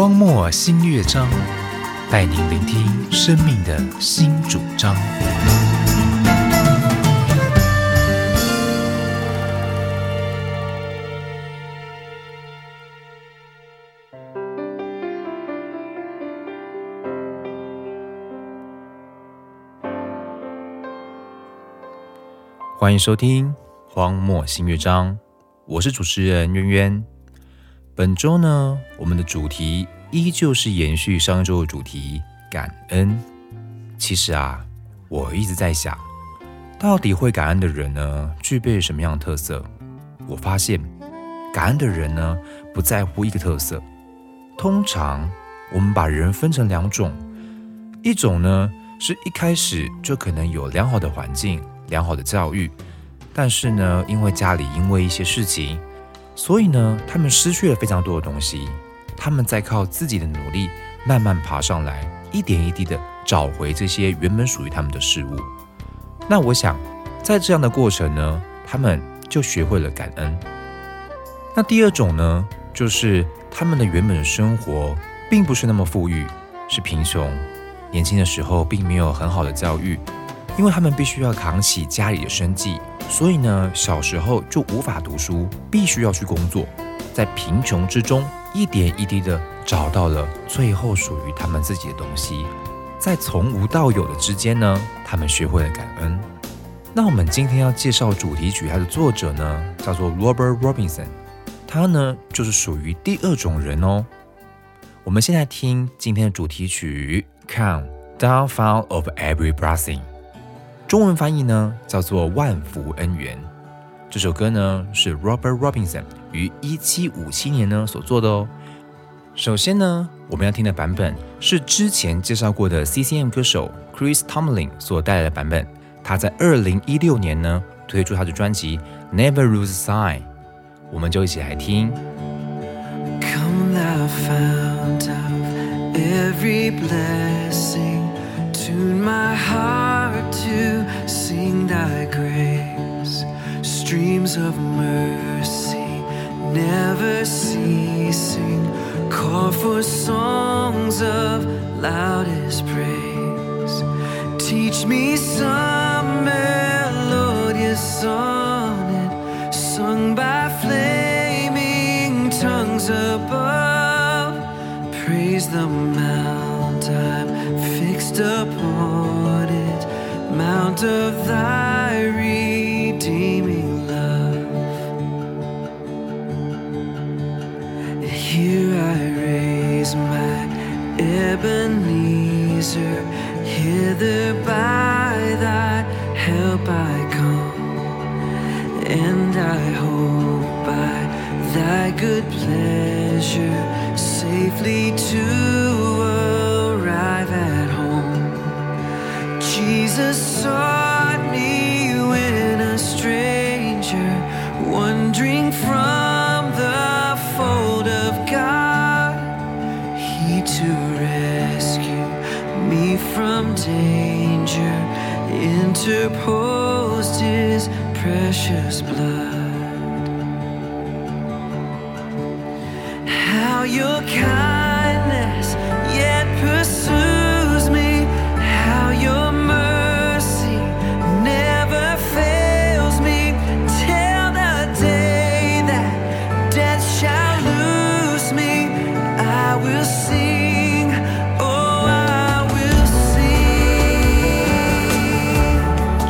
荒漠新乐章，带您聆听生命的新主张。欢迎收听《荒漠新乐章》，我是主持人渊渊。本周呢，我们的主题依旧是延续上周的主题——感恩。其实啊，我一直在想，到底会感恩的人呢，具备什么样的特色？我发现，感恩的人呢，不在乎一个特色。通常，我们把人分成两种，一种呢，是一开始就可能有良好的环境。良好的教育，但是呢，因为家里因为一些事情，所以呢，他们失去了非常多的东西。他们在靠自己的努力，慢慢爬上来，一点一滴的找回这些原本属于他们的事物。那我想，在这样的过程呢，他们就学会了感恩。那第二种呢，就是他们的原本生活并不是那么富裕，是贫穷，年轻的时候并没有很好的教育。因为他们必须要扛起家里的生计，所以呢，小时候就无法读书，必须要去工作，在贫穷之中一点一滴的找到了最后属于他们自己的东西，在从无到有的之间呢，他们学会了感恩。那我们今天要介绍主题曲，它的作者呢叫做 Robert Robinson，他呢就是属于第二种人哦。我们现在听今天的主题曲《Come Down Fall of Every Blessing》。中文翻译呢叫做《万福恩缘》。这首歌呢是 Robert Robinson 于一七五七年呢所做的哦。首先呢，我们要听的版本是之前介绍过的 CCM 歌手 Chris Tomlin 所带来的版本。他在二零一六年呢推出他的专辑《Never Lose Sign》，我们就一起来听。Come thou fount of every blessing, tune my heart to sing thy grace. Streams of mercy never ceasing, call for songs of loudest praise. Teach me some melodious sonnet sung by flaming tongues above. Praise the mount I'm fixed upon it, mount of thy Ebenezer, hither by thy help I come, and I hope by thy good pleasure safely to arrive at home. Jesus sought interposed his precious blood. How your kindness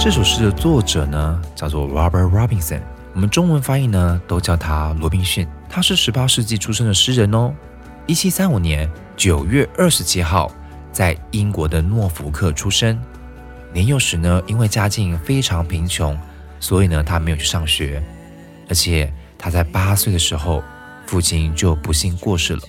这首诗的作者呢，叫做 Robert Robinson，我们中文翻译呢，都叫他罗宾逊。他是十八世纪出生的诗人哦。一七三五年九月二十七号，在英国的诺福克出生。年幼时呢，因为家境非常贫穷，所以呢，他没有去上学。而且他在八岁的时候，父亲就不幸过世了，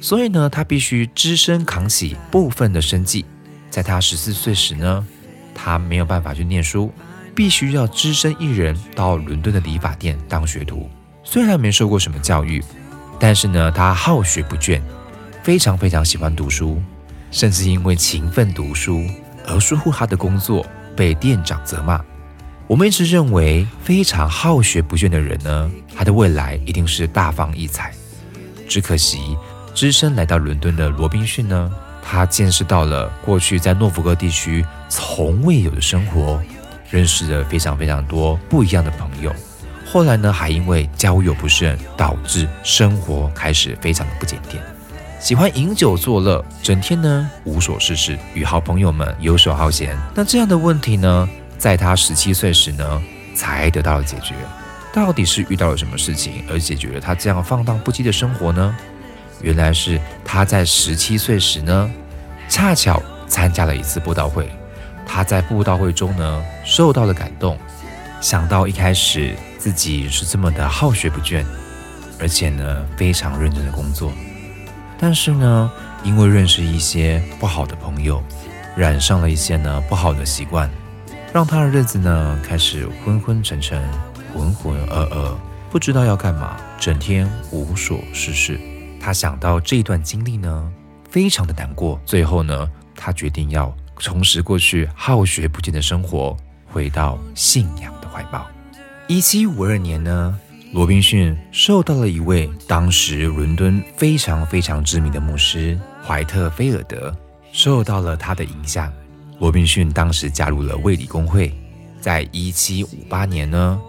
所以呢，他必须只身扛起部分的生计。在他十四岁时呢，他没有办法去念书，必须要只身一人到伦敦的理发店当学徒。虽然没受过什么教育，但是呢，他好学不倦，非常非常喜欢读书，甚至因为勤奋读书而疏忽他的工作，被店长责骂。我们一直认为，非常好学不倦的人呢，他的未来一定是大放异彩。只可惜，只身来到伦敦的罗宾逊呢，他见识到了过去在诺福克地区从未有的生活，认识了非常非常多不一样的朋友。后来呢，还因为交友不慎，导致生活开始非常的不检点，喜欢饮酒作乐，整天呢无所事事，与好朋友们游手好闲。那这样的问题呢，在他十七岁时呢，才得到了解决。到底是遇到了什么事情，而解决了他这样放荡不羁的生活呢？原来是他在十七岁时呢，恰巧参加了一次布道会，他在布道会中呢，受到了感动，想到一开始。自己是这么的好学不倦，而且呢非常认真的工作，但是呢因为认识一些不好的朋友，染上了一些呢不好的习惯，让他的日子呢开始昏昏沉沉、浑浑噩噩，不知道要干嘛，整天无所事事。他想到这一段经历呢，非常的难过。最后呢，他决定要重拾过去好学不倦的生活，回到信仰的怀抱。一七五二年呢，罗宾逊受到了一位当时伦敦非常非常知名的牧师怀特菲尔德，受到了他的影响。罗宾逊当时加入了卫理公会，在一七五八年呢，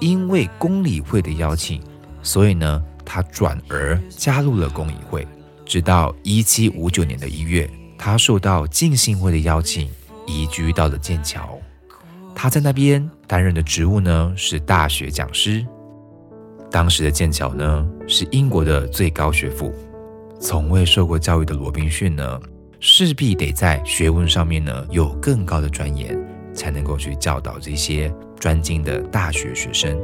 因为公理会的邀请，所以呢，他转而加入了公理会。直到一七五九年的一月，他受到浸信会的邀请，移居到了剑桥。他在那边担任的职务呢是大学讲师。当时的剑桥呢是英国的最高学府，从未受过教育的罗宾逊呢势必得在学问上面呢有更高的钻研，才能够去教导这些专精的大学学生。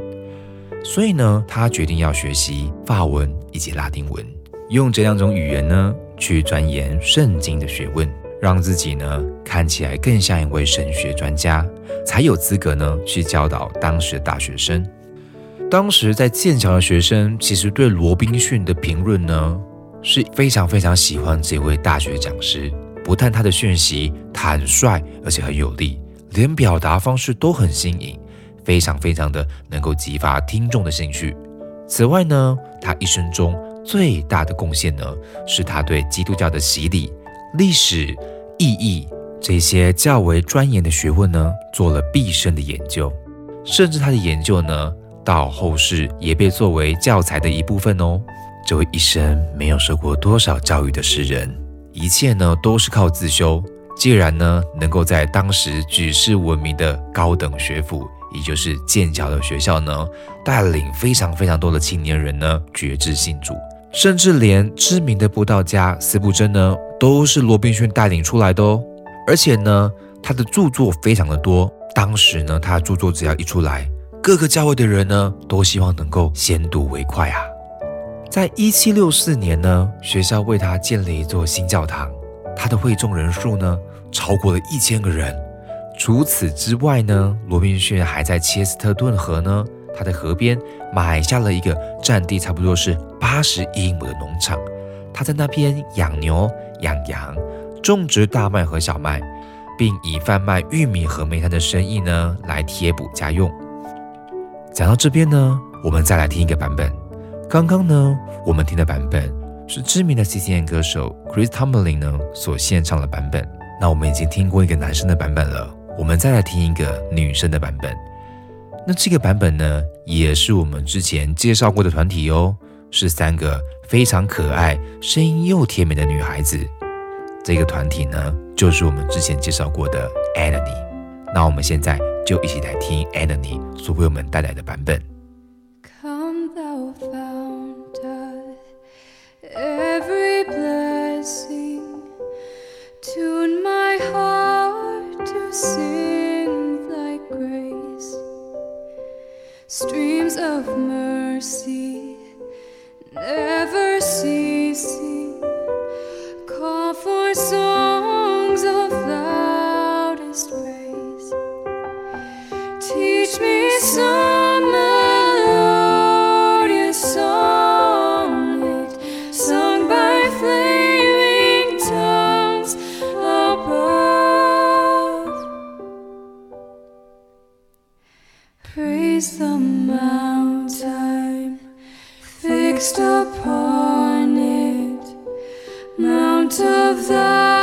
所以呢，他决定要学习法文以及拉丁文，用这两种语言呢去钻研圣经的学问。让自己呢看起来更像一位神学专家，才有资格呢去教导当时的大学生。当时在剑桥的学生其实对罗宾逊的评论呢是非常非常喜欢这位大学讲师，不但他的讯息坦率而且很有力，连表达方式都很新颖，非常非常的能够激发听众的兴趣。此外呢，他一生中最大的贡献呢是他对基督教的洗礼。历史意义这些较为钻研的学问呢，做了毕生的研究，甚至他的研究呢，到后世也被作为教材的一部分哦。这位一生没有受过多少教育的诗人，一切呢都是靠自修。既然呢能够在当时举世闻名的高等学府，也就是剑桥的学校呢，带领非常非常多的青年人呢，觉志信主。甚至连知名的布道家斯布珍呢，都是罗宾逊带领出来的哦。而且呢，他的著作非常的多。当时呢，他的著作只要一出来，各个教会的人呢，都希望能够先睹为快啊。在一七六四年呢，学校为他建了一座新教堂，他的会众人数呢，超过了一千个人。除此之外呢，罗宾逊还在切斯特顿河呢。他在河边买下了一个占地差不多是八十英亩的农场，他在那边养牛、养羊，种植大麦和小麦，并以贩卖玉米和煤炭的生意呢来贴补家用。讲到这边呢，我们再来听一个版本。刚刚呢，我们听的版本是知名的 C C N 歌手 Chris Tomlin 呢所献唱的版本。那我们已经听过一个男生的版本了，我们再来听一个女生的版本。那这个版本呢，也是我们之前介绍过的团体哦，是三个非常可爱、声音又甜美的女孩子。这个团体呢，就是我们之前介绍过的 Anany。那我们现在就一起来听 Anany 所为我们带来的版本。Streams of mercy never ceasing. Call for songs of loudest praise. Teach me some melodious sonnet sung by flaming tongues above. Praise the fixed upon it, Mount of the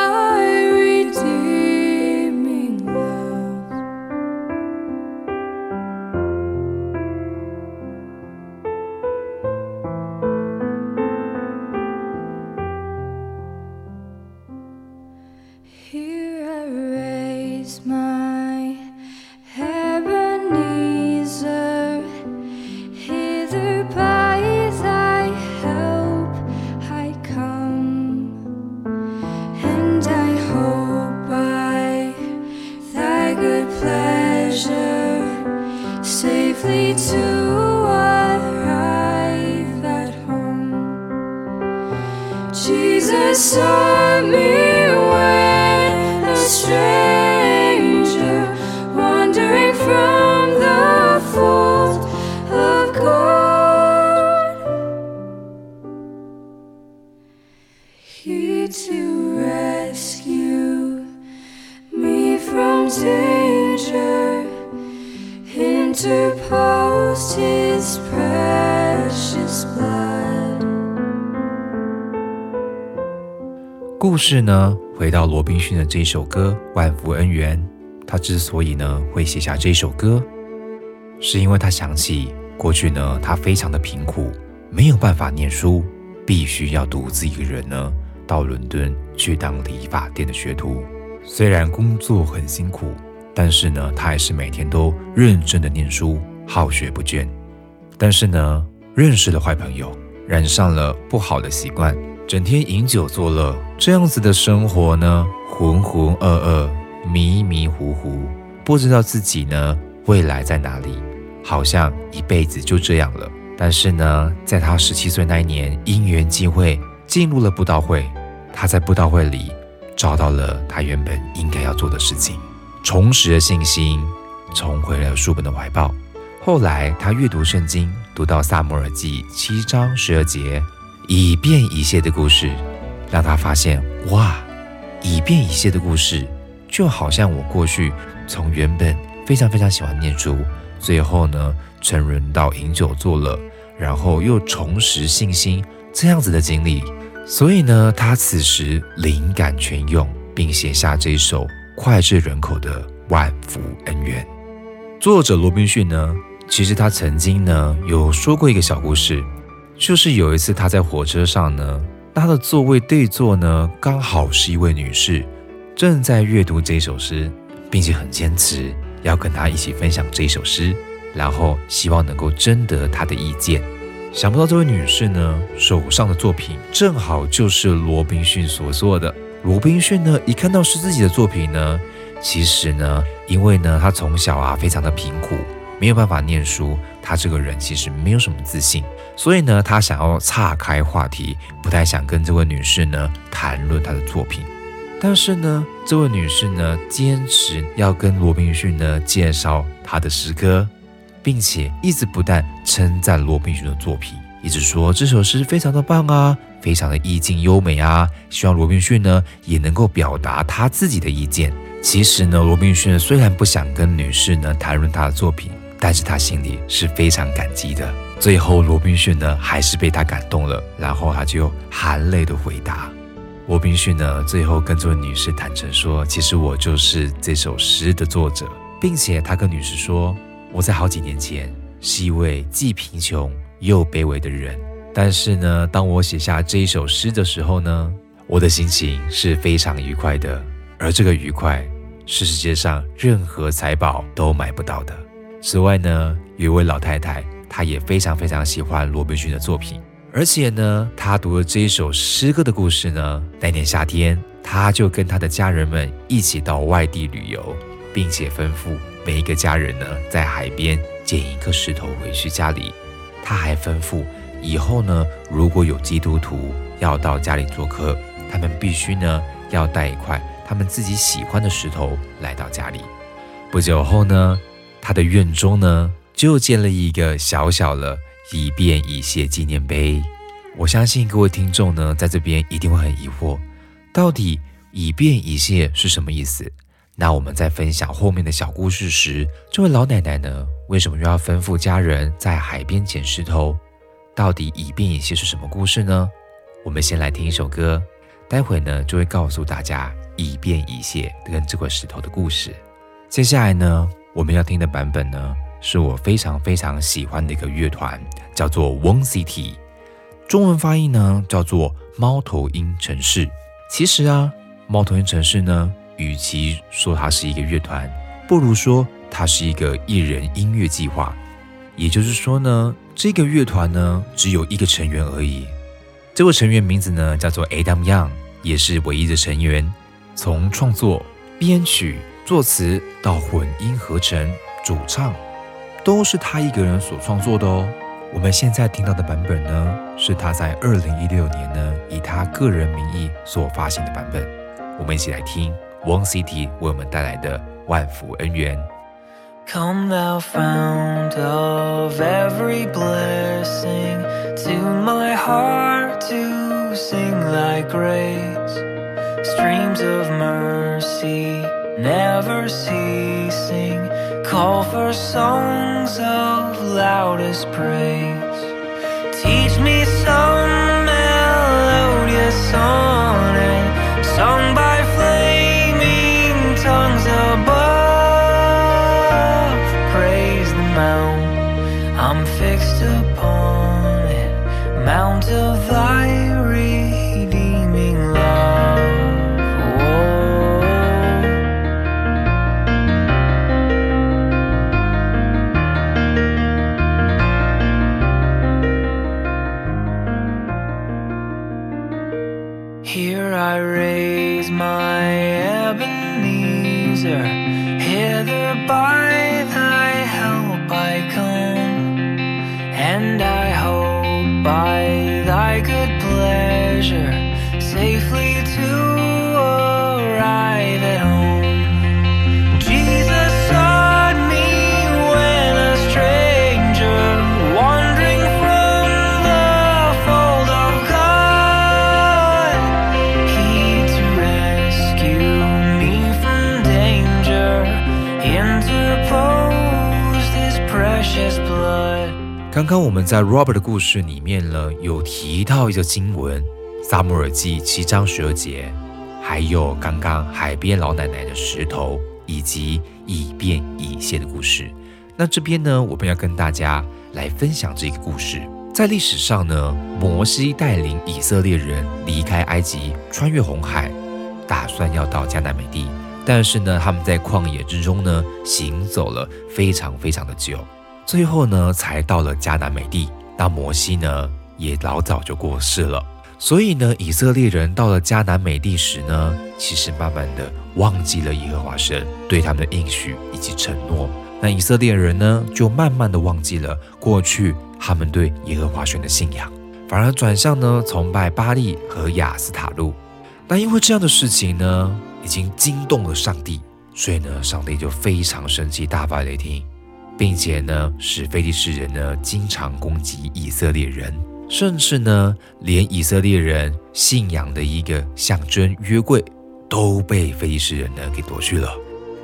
是呢，回到罗宾逊的这首歌《万福恩缘》，他之所以呢会写下这首歌，是因为他想起过去呢，他非常的贫苦，没有办法念书，必须要独自一个人呢到伦敦去当理发店的学徒。虽然工作很辛苦，但是呢，他还是每天都认真的念书，好学不倦。但是呢，认识了坏朋友，染上了不好的习惯，整天饮酒作乐，这样子的生活呢，浑浑噩噩、迷迷糊糊，不知道自己呢未来在哪里，好像一辈子就这样了。但是呢，在他十七岁那一年，因缘际会进入了布道会，他在布道会里找到了他原本应该要做的事情，重拾了信心，重回了书本的怀抱。后来他阅读圣经，读到撒母耳记七章十二节，以便以谢的故事，让他发现哇，以便以谢的故事就好像我过去从原本非常非常喜欢念书，最后呢沉沦到饮酒作乐，然后又重拾信心这样子的经历。所以呢，他此时灵感全用，并写下这一首脍炙人口的万福恩怨。作者罗宾逊呢，其实他曾经呢有说过一个小故事，就是有一次他在火车上呢，他的座位对座呢刚好是一位女士，正在阅读这首诗，并且很坚持要跟他一起分享这首诗，然后希望能够征得他的意见。想不到这位女士呢，手上的作品正好就是罗宾逊所做的。罗宾逊呢，一看到是自己的作品呢，其实呢，因为呢，他从小啊非常的贫苦，没有办法念书，他这个人其实没有什么自信，所以呢，他想要岔开话题，不太想跟这位女士呢谈论她的作品。但是呢，这位女士呢，坚持要跟罗宾逊呢介绍她的诗歌，并且一直不但称赞罗宾逊的作品，一直说这首诗非常的棒啊，非常的意境优美啊，希望罗宾逊呢也能够表达他自己的意见。其实呢，罗宾逊虽然不想跟女士呢谈论他的作品，但是他心里是非常感激的。最后，罗宾逊呢还是被他感动了，然后他就含泪的回答。罗宾逊呢最后跟这位女士坦诚说，其实我就是这首诗的作者，并且他跟女士说，我在好几年前是一位既贫穷又卑微的人，但是呢，当我写下这一首诗的时候呢，我的心情是非常愉快的，而这个愉快是世界上任何财宝都买不到的。此外呢，有一位老太太，她也非常非常喜欢罗宾逊的作品，而且呢，她读了这一首诗歌的故事呢，那年夏天，她就跟她的家人们一起到外地旅游，并且吩咐每一个家人呢，在海边捡一颗石头回去家里。她还吩咐以后呢，如果有基督徒要到家里做客，他们必须呢要带一块他们自己喜欢的石头来到家里。不久后呢，他的院中呢就建了一个小小的以便以谢纪念碑。我相信各位听众呢，在这边一定会很疑惑，到底以便以谢是什么意思？那我们在分享后面的小故事时，这位老奶奶呢，为什么又要吩咐家人在海边捡石头？到底以便以谢是什么故事呢？我们先来听一首歌，待会呢就会告诉大家以便以谢跟这块石头的故事。接下来呢，我们要听的版本呢，是我非常非常喜欢的一个乐团，叫做 One City，中文发音呢叫做猫头鹰城市。其实啊，猫头鹰城市呢，与其说它是一个乐团，不如说它是一个艺人音乐计划。也就是说呢，这个乐团呢只有一个成员而已。这位成员名字呢叫做 Adam Young，也是唯一的成员。从创作、编曲、作词到混音合成、主唱，都是他一个人所创作的哦。我们现在听到的版本呢，是他在二零一六年呢以他个人名义所发行的版本。我们一起来听 One City 为我们带来的《万福恩缘》。Come, thou fount of every blessing, tune my heart to sing thy grace. Streams of mercy never ceasing, call for songs of loudest praise. Teach me some melodious sonnet, pleasure safely to arrive at home. Jesus sought me when a stranger, wandering from the fold of God. He to rescue me from danger, interposed his precious blood. 刚刚我们在 Robert 的故事里面呢，有提到一个经文，《 撒母耳记》七章十二节，还有刚刚海边老奶奶的石头，以及以便以谢的故事。那这边呢，我们要跟大家来分享这个故事。在历史上呢，摩西带领以色列人离开埃及，穿越红海，打算要到迦南美地。但是呢，他们在旷野之中呢，行走了非常非常的久，最后呢，才到了迦南美地。那摩西呢，也老早就过世了。所以呢，以色列人到了迦南美地时呢，其实慢慢的忘记了耶和华神对他们的应许以及承诺。那以色列人呢，就慢慢的忘记了过去他们对耶和华神的信仰，反而转向呢崇拜巴利和亚斯塔路。那因为这样的事情呢，已经惊动了上帝，所以呢，上帝就非常生气，大发雷霆，并且呢，使非利士人呢经常攻击以色列人，甚至呢，连以色列人信仰的一个象征约柜都被非利士人呢给夺去了。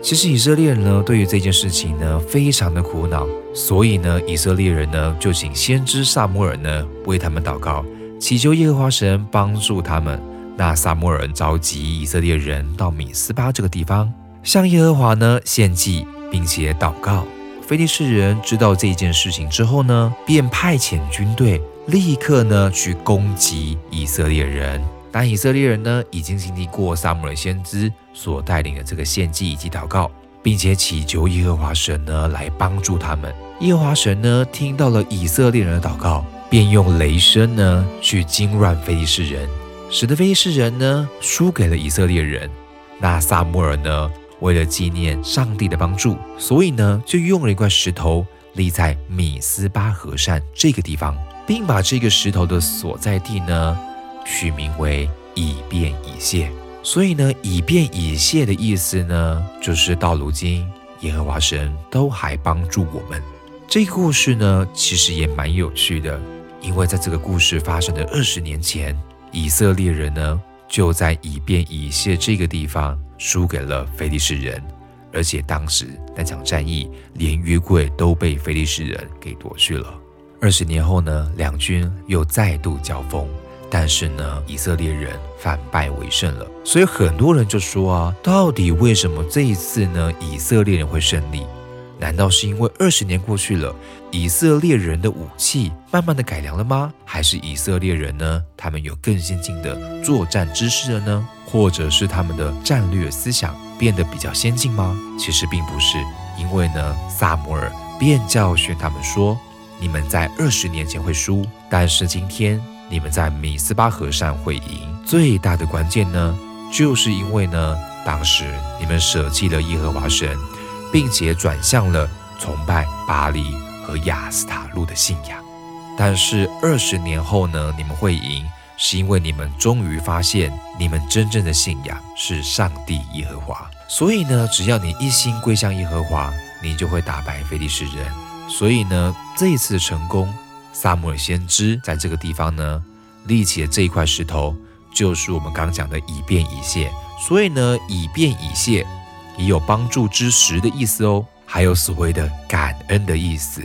其实以色列人呢，对于这件事情呢，非常的苦恼，所以呢，以色列人呢就请先知萨摩尔呢为他们祷告，祈求耶和华神帮助他们。那萨摩尔召集以色列人到米斯巴这个地方，向耶和华呢献祭，并且祷告。非利士人知道这件事情之后呢，便派遣军队，立刻呢去攻击以色列人。但以色列人呢，已经经历过萨姆尔先知所带领的这个献祭以及祷告，并且祈求耶和华神呢来帮助他们。耶和华神呢听到了以色列人的祷告，便用雷声呢去惊乱非利士人，使得非利士人呢输给了以色列人。那萨姆尔呢，为了纪念上帝的帮助，所以呢就用了一块石头立在米斯巴河山这个地方，并把这个石头的所在地呢取名为以便以谢。所以呢，以便以谢的意思呢，就是到如今耶和华神都还帮助我们。这个故事呢，其实也蛮有趣的，因为在这个故事发生的二十年前，以色列人呢就在以便以谢这个地方输给了非利士人，而且当时那场战役连约柜都被非利士人给夺去了。二十年后呢，两军又再度交锋。但是呢，以色列人反败为胜了。所以很多人就说啊，到底为什么这一次呢，以色列人会胜利？难道是因为二十年过去了，以色列人的武器慢慢的改良了吗？还是以色列人呢，他们有更先进的作战知识了呢？或者是他们的战略思想变得比较先进吗？其实并不是，因为呢，萨摩尔便教训他们说：“你们在二十年前会输，但是今天你们在米斯巴河上会赢。最大的关键呢，就是因为呢，当时你们舍弃了耶和华神。”并且转向了崇拜巴黎和亚斯塔路的信仰。但是二十年后呢，你们会赢，是因为你们终于发现，你们真正的信仰是上帝耶和华。所以呢，只要你一心归向耶和华，你就会打败非利士人。所以呢，这一次的成功，萨姆尔先知在这个地方呢立起的这一块石头，就是我们刚讲的以变以谢。所以呢，以变以谢。也有帮助之时的意思哦，还有所谓的感恩的意思。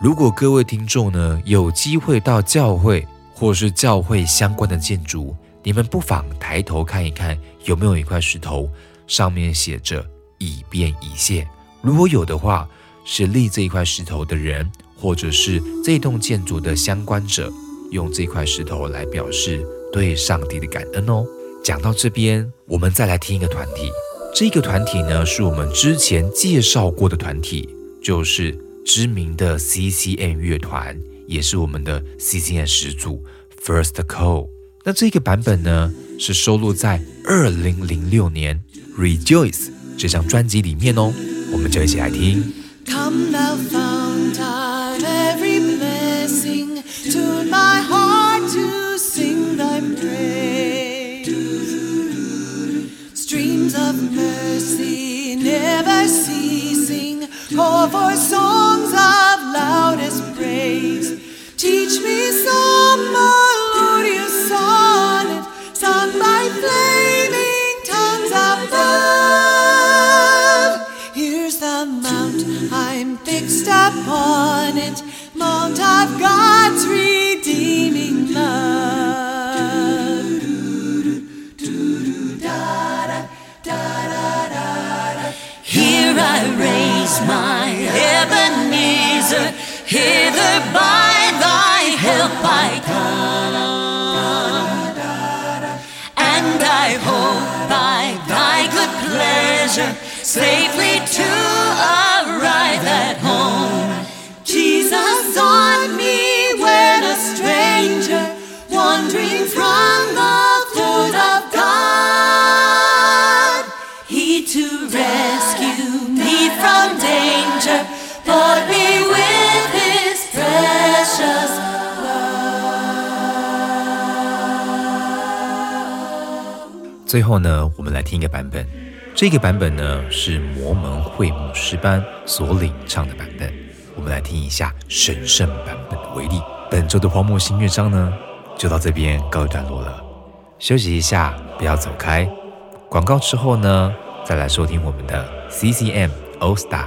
如果各位听众呢有机会到教会或是教会相关的建筑，你们不妨抬头看一看，有没有一块石头上面写着“以便以谢”。如果有的话，是立这一块石头的人，或者是这栋建筑的相关者，用这块石头来表示对上帝的感恩哦。讲到这边，我们再来听一个团体。这个团体呢，是我们之前介绍过的团体，就是知名的 CCM 乐团，也是我们的 CCM 始祖 First Call。那这个版本呢，是收录在二零零六年《Rejoice》这张专辑里面哦。我们就一起来听。Come thou fount of every blessing, tune my heart to sing thy praise. Streams of mercy never ceasing, pour for songs pleasure safely to arrive at home. Jesus on me when a stranger, wandering from the fold of God. He to rescue me from danger, bought me with his precious love. 最后呢，我们来听一个版本。 这个版本呢是魔门会牧师班所领唱的版本。我们来听一下神圣版本的威力。本周的荒漠新乐章呢，就到这边告一段落了。休息一下，不要走开。广告之后呢，再来收听我们的 CCM All Star。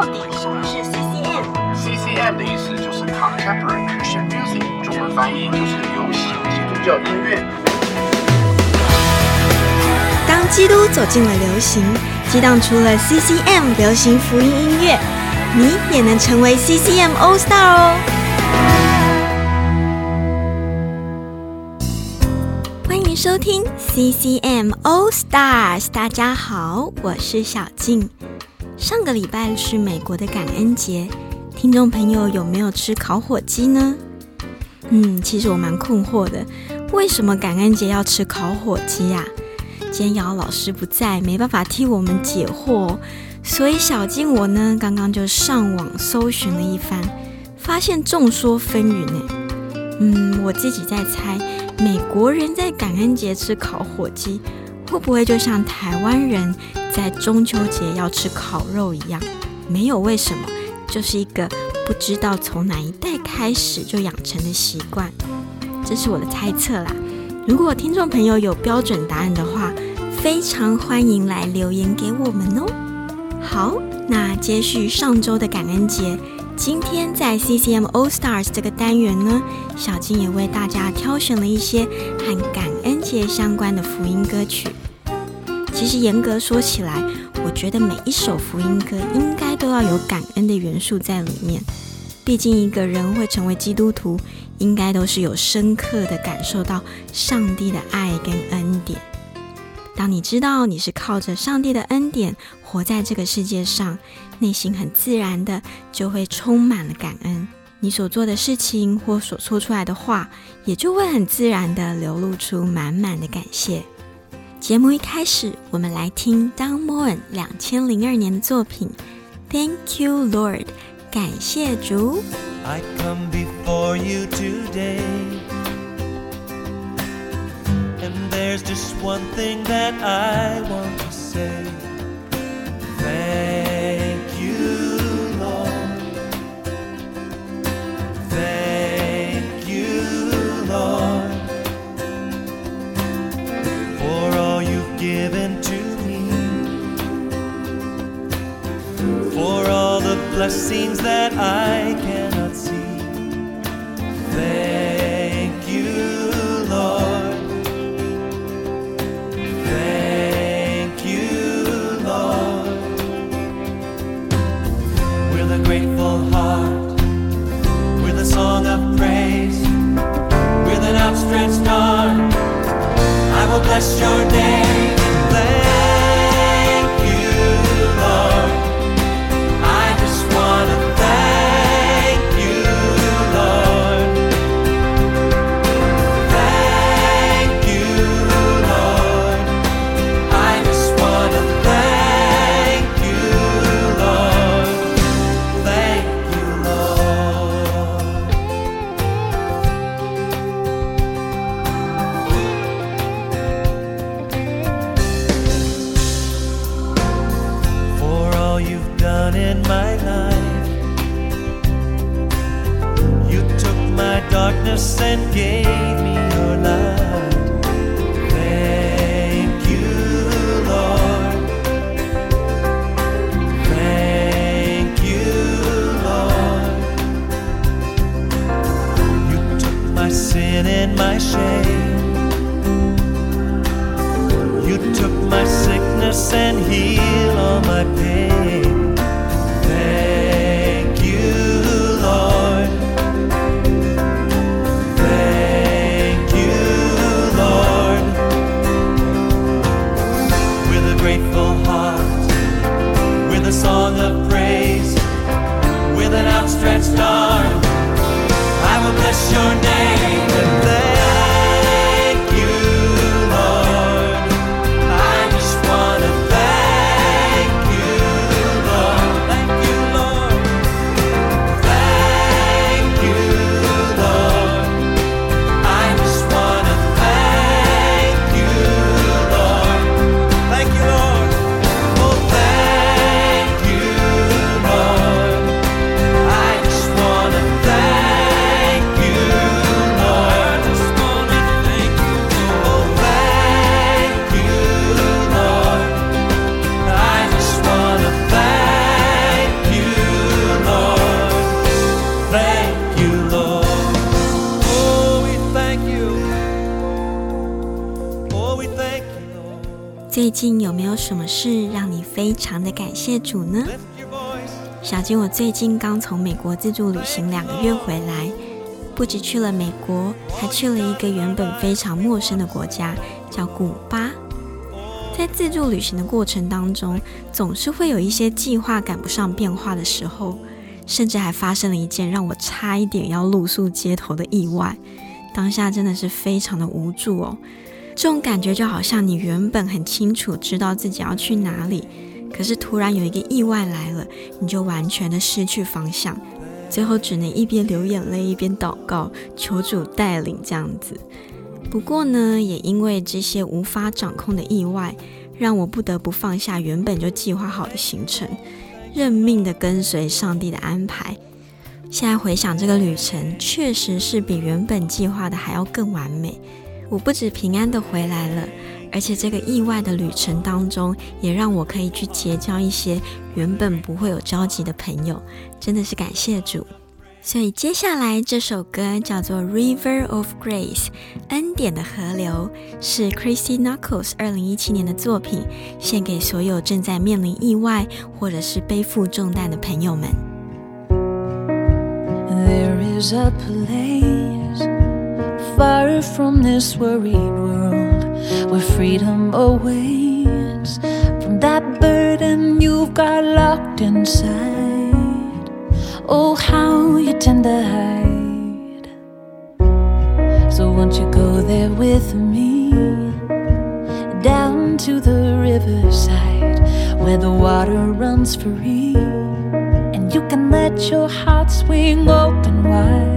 到底什么是 CCM？CCM 的意思就是 Contemporary Christian Music，中文翻译就是流行基督教音乐。当基督走进了流行，激荡出了 CCM 流行福音音乐，你也能成为 CCM All Star 哦！欢迎收听 CCM All Stars，大家好，我是小静。上个礼拜是美国的感恩节，听众朋友有没有吃烤火鸡呢？嗯，其实我蛮困惑的，为什么感恩节要吃烤火鸡啊？今天瑶老师不在，没办法替我们解惑，所以小静我呢，刚刚就上网搜寻了一番，发现众说纷纭呢。嗯，我自己在猜，美国人在感恩节吃烤火鸡，会不会就像台湾人在中秋节要吃烤肉一样？没有为什么，就是一个不知道从哪一代开始就养成的习惯，这是我的猜测啦。如果听众朋友有标准答案的话，非常欢迎来留言给我们哦。好，那接续上周的感恩节，今天在 CCM All Stars 这个单元呢，小金也为大家挑选了一些和感恩节相关的福音歌曲。其实严格说起来，我觉得每一首福音歌应该都要有感恩的元素在里面。毕竟一个人会成为基督徒，应该都是有深刻的感受到上帝的爱跟恩典。当你知道你是靠着上帝的恩典活在这个世界上，内心很自然的就会充满了感恩。你所做的事情或所说出来的话，也就会很自然的流露出满满的感谢。节目一开始，我们来听 Don Moen 两千零二年的作品《Thank You Lord》，感谢主。 I come before you today. And there's just one thing that I want to say. Thank blessings that I cannot see. Thank you, Lord. Thank you, Lord. With a grateful heart, with a song of praise, with an outstretched arm, I will bless your name. 最近有没有什么事让你非常的感谢主呢？小金，我最近刚从美国自助旅行两个月回来，不止去了美国，还去了一个原本非常陌生的国家，叫古巴。在自助旅行的过程当中，总是会有一些计划赶不上变化的时候，甚至还发生了一件让我差一点要露宿街头的意外。当下真的是非常的无助哦，这种感觉就好像你原本很清楚知道自己要去哪里，可是突然有一个意外来了，你就完全的失去方向，最后只能一边流眼泪一边祷告，求主带领这样子。不过呢，也因为这些无法掌控的意外，让我不得不放下原本就计划好的行程，认命的跟随上帝的安排。现在回想这个旅程，确实是比原本计划的还要更完美。我不止平安的回来了，而且这个意外的旅程当中，也让我可以去结交一些原本不会有交集的朋友，真的是感谢主。所以接下来这首歌叫做《River of Grace》，恩典的河流，是 Christy Knuckles 二零一七年的作品，献给所有正在面临意外或者是背负重担的朋友们。There is a place far from this worried world where freedom awaits from that burden you've got locked inside. Oh, how you tend to hide. So, won't you go there with me down to the riverside where the water runs free? and you can let your heart swing open wide.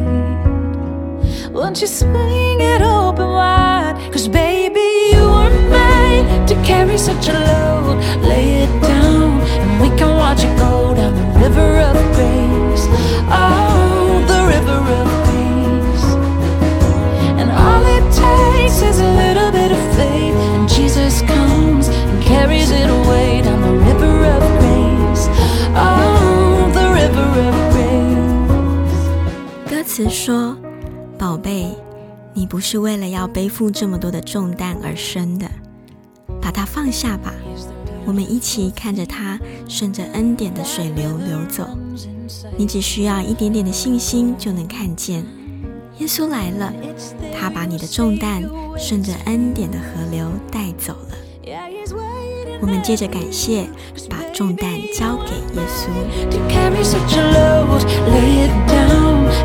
Won't you swing it open wide? Cause baby, you weren't made to carry such a load. Lay it down, and we can watch it go down the river of grace. Oh, the river of grace. And all it takes is a little bit of faith, and Jesus comes and carries it away down the river of grace. Oh, the river of grace. 歌词说：“宝 贝，你不是为了要背负这么多的重担而生的，把它放下吧。我们一起看着它顺着恩典的水流流走。你只需要一点点的信心就能看见，耶稣来了，他把你的重担顺着恩典的河流带走了。我们接着感谢，把重担交给耶稣。”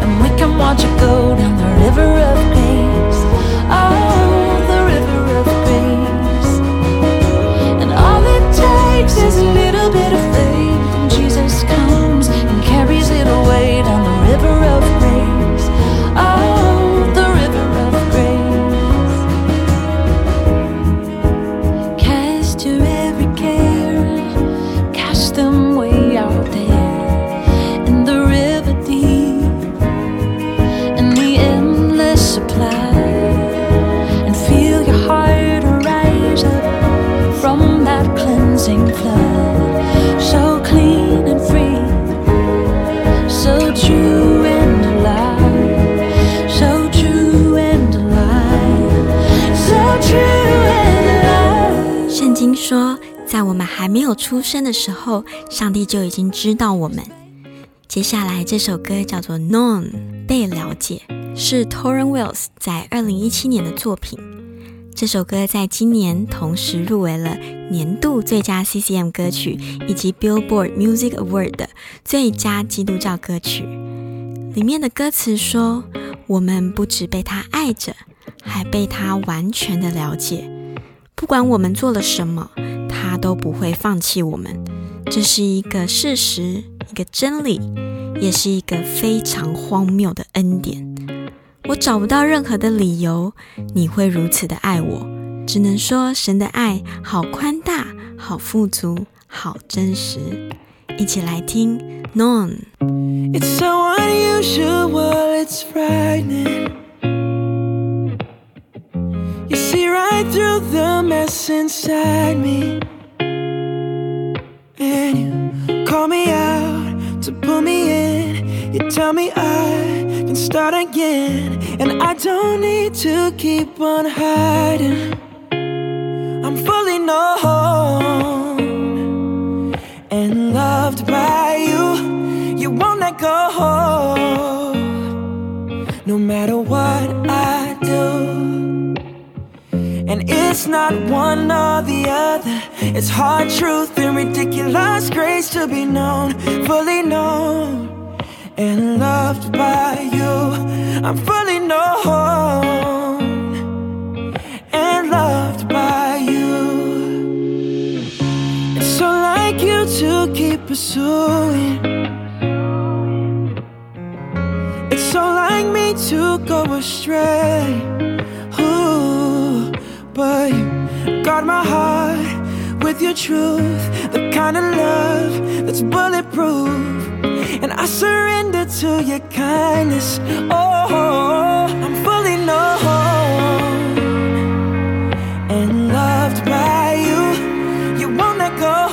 And we can watch it go down the river of grace. Oh, the river of grace. And all it takes is a little bit of faith. Jesus comes and carries it away down the river of grace. Oh, 有出生的时候，上帝就已经知道我们。接下来这首歌叫做《Known》，被了解，是 Torren Wells 在二零一七年的作品。这首歌在今年同时入围了年度最佳 CCM 歌曲以及 Billboard Music Award 的最佳基督教歌曲。里面的歌词说：“我们不只被他爱着，还被他完全的了解。不管我们做了什么，他都不会放弃我们。这是一个事实，一个真理，也是一个非常荒谬的恩典。我找不到任何的理由你会如此的爱我，只能说神的爱好宽大，好富足，好真实。一起来听 Known。You see right through the mess inside me. And you call me out to pull me in. You tell me I can start again. And I don't need to keep on hiding. I'm fully known and loved by you. You won't let go, no matter And it's not one or the other. It's hard truth and ridiculous grace to be known, fully known and loved by you. I'm fully known and loved by you. It's so like you to keep pursuing. It's so like me to go astray. But you guard my heart with your truth, the kind of love that's bulletproof. And I surrender to your kindness. Oh, I'm fully known and loved by you. You won't let go,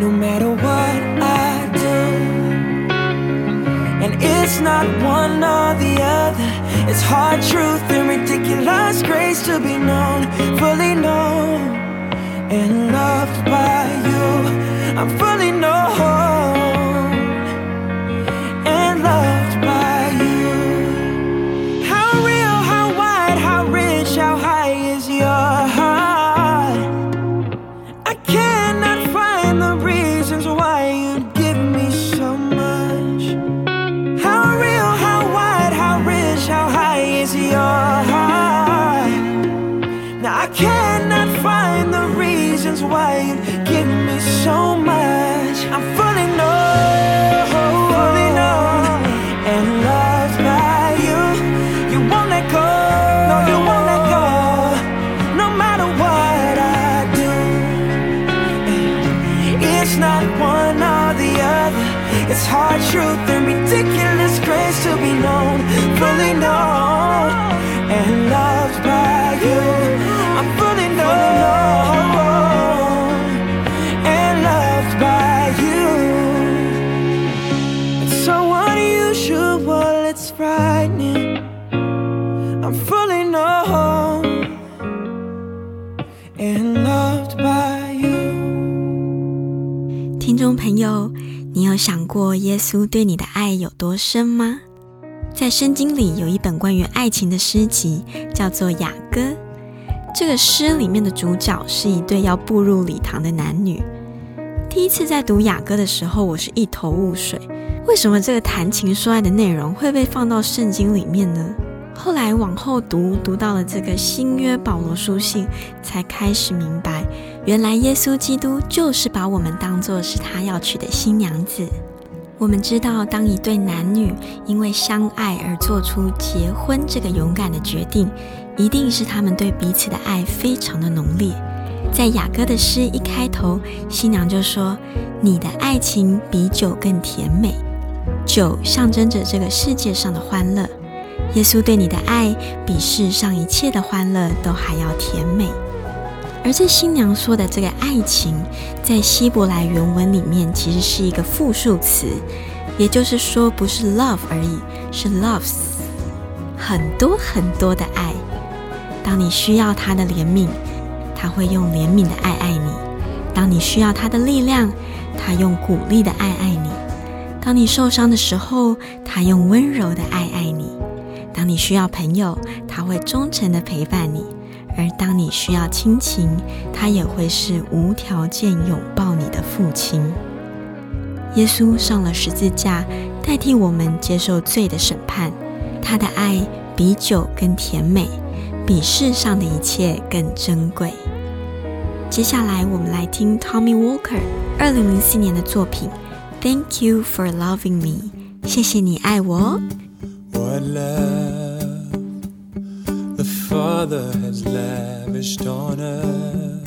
no matter what I do. And it's not one or the other. It's hard truth and ridiculous grace to be known, fully known and loved by you. I'm fully known and loved by Now I cannot find the reasons why you give me so much. 有想过耶稣对你的爱有多深吗？在圣经里有一本关于爱情的诗集，叫做《雅歌》。这个诗里面的主角是一对要步入礼堂的男女。第一次在读雅歌的时候，我是一头雾水，为什么这个谈情说爱的内容会被放到圣经里面呢？后来往后读，读到了这个新约保罗书信，才开始明白，原来耶稣基督就是把我们当作是他要娶的新娘子。我们知道，当一对男女因为相爱而做出结婚这个勇敢的决定，一定是他们对彼此的爱非常的浓烈。在雅歌的诗一开头，新娘就说：“你的爱情比酒更甜美。”酒象征着这个世界上的欢乐。耶稣对你的爱比世上一切的欢乐都还要甜美。而这新娘说的这个爱情，在希伯来原文里面其实是一个复数词，也就是说不是 love 而已，是 loves，很多很多的爱。当你需要他的怜悯，他会用怜悯的爱爱你；当你需要他的力量，他用鼓励的爱爱你；当你受伤的时候，他用温柔的爱爱你。当你需要朋友，他会忠诚的陪伴你；而当你需要亲情，他也会是无条件拥抱你的父亲。耶稣上了十字架，代替我们接受罪的审判。他的爱比酒更甜美，比世上的一切更珍贵。接下来，我们来听 Tommy Walker 二零零四年的作品《Thank You for Loving Me》，谢谢你爱我。What love the Father has lavished on us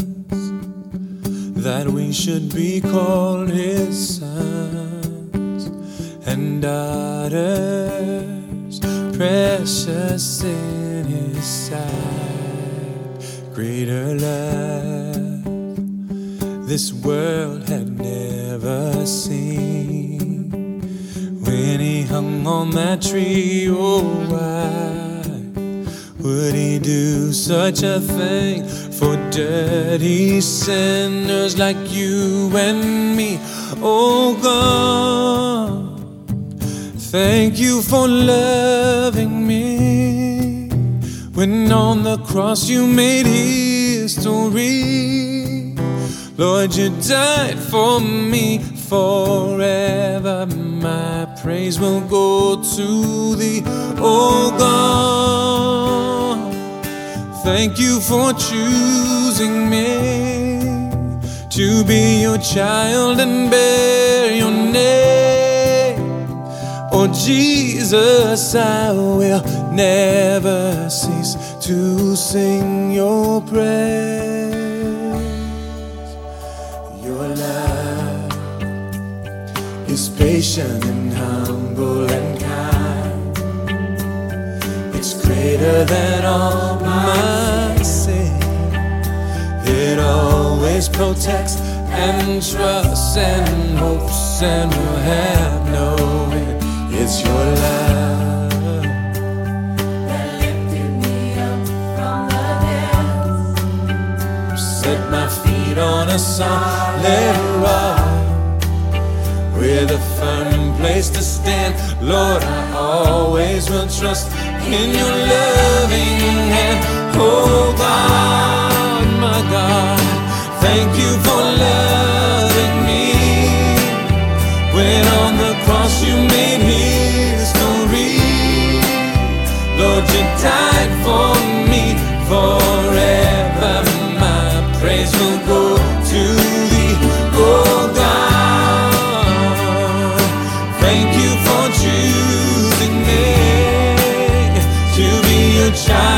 that we should be called His sons and daughters, precious in His sight. Greater love this world had never seen when he hung on that tree. Oh, why Would he do such a thing for dirty sinners like you and me? Oh God, thank you for loving me. When on the cross you made history. Lord, you died for me forever. My praise will go to thee, oh God. Thank you for choosing me to be your child and bear your name. Oh, Jesus, I will never cease to sing your praise. Your love is patient and humble and greater than all my sin. It always protects and trusts and hopes and will have no end. It's your love that lifted me up from the depths. set my feet on a solid rock with a firm place to stand. Lord, I always will trust in your loving hand. Oh God, my God, thank you for loving me. When on the cross you made history, Lord, you died for me forever. My praise will go to thee, oh God. Thank you Shine.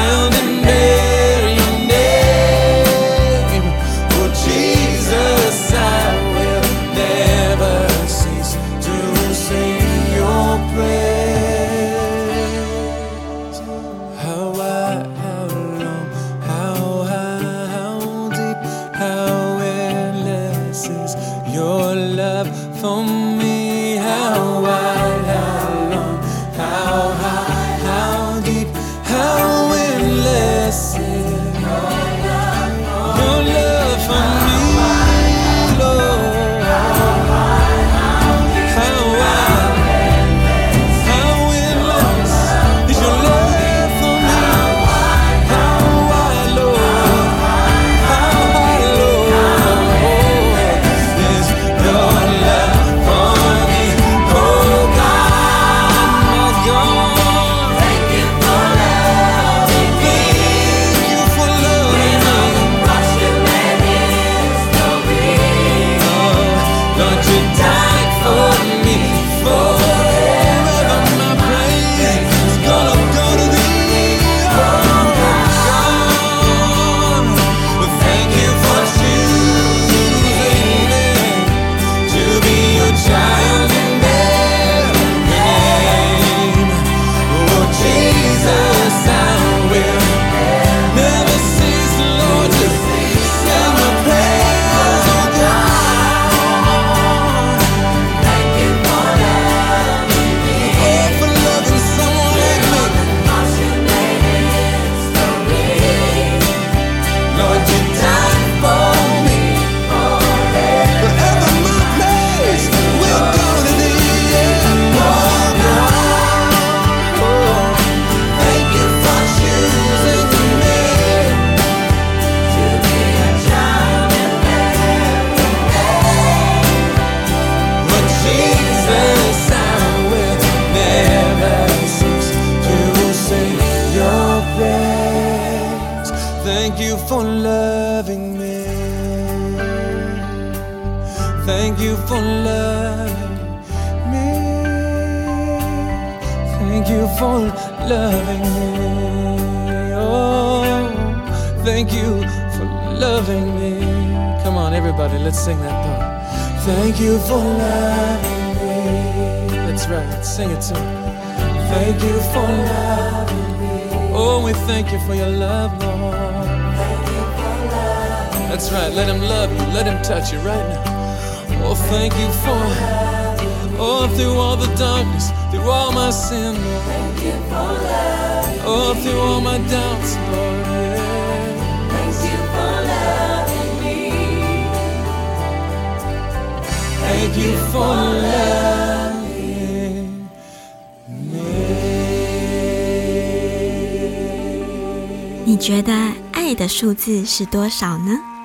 Let him love you, let him touch you right now. Oh, thank you for, Oh, through all the darkness, through all my sin, Thank you for loving Oh, through all my doubts, Lord. Yeah. Thank you for loving me. Thank you for loving me. 你觉得爱的数字是多少呢？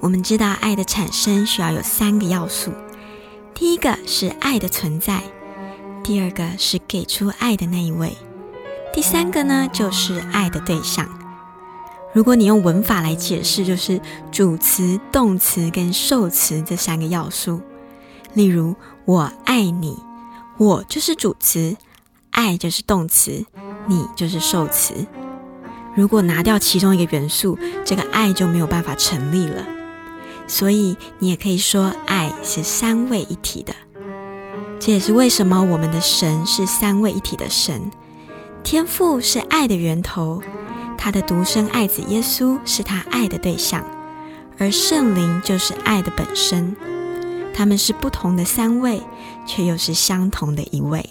我们知道爱的产生需要有三个要素，第一个是爱的存在，第二个是给出爱的那一位，第三个呢就是爱的对象。如果你用文法来解释，就是主词、动词跟受词这三个要素。例如，我爱你，我就是主词，爱就是动词，你就是受词。如果拿掉其中一个元素，这个爱就没有办法成立了。所以你也可以说，爱是三位一体的。这也是为什么我们的神是三位一体的神。天父是爱的源头，他的独生爱子耶稣是他爱的对象，而圣灵就是爱的本身。他们是不同的三位，却又是相同的一位。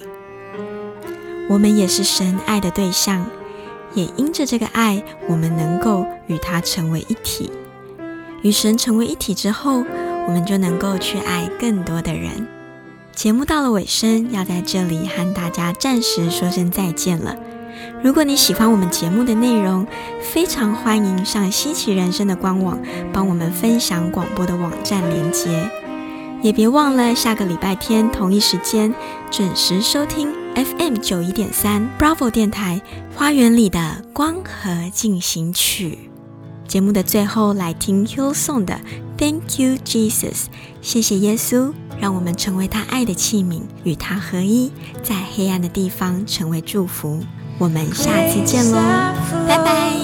我们也是神爱的对象，也因着这个爱，我们能够与他成为一体。与神成为一体之后，我们就能够去爱更多的人。节目到了尾声，要在这里和大家暂时说声再见了。如果你喜欢我们节目的内容，非常欢迎上稀奇人生的官网，帮我们分享广播的网站连接。也别忘了下个礼拜天同一时间准时收听 FM 九一点三 Bravo 电台《花园里的光和进行曲》。节目的最后，来听 YO 送的 Thank You Jesus，谢谢耶稣，让我们成为他爱的器皿，与他合一，在黑暗的地方成为祝福。我们下次见喽，拜拜。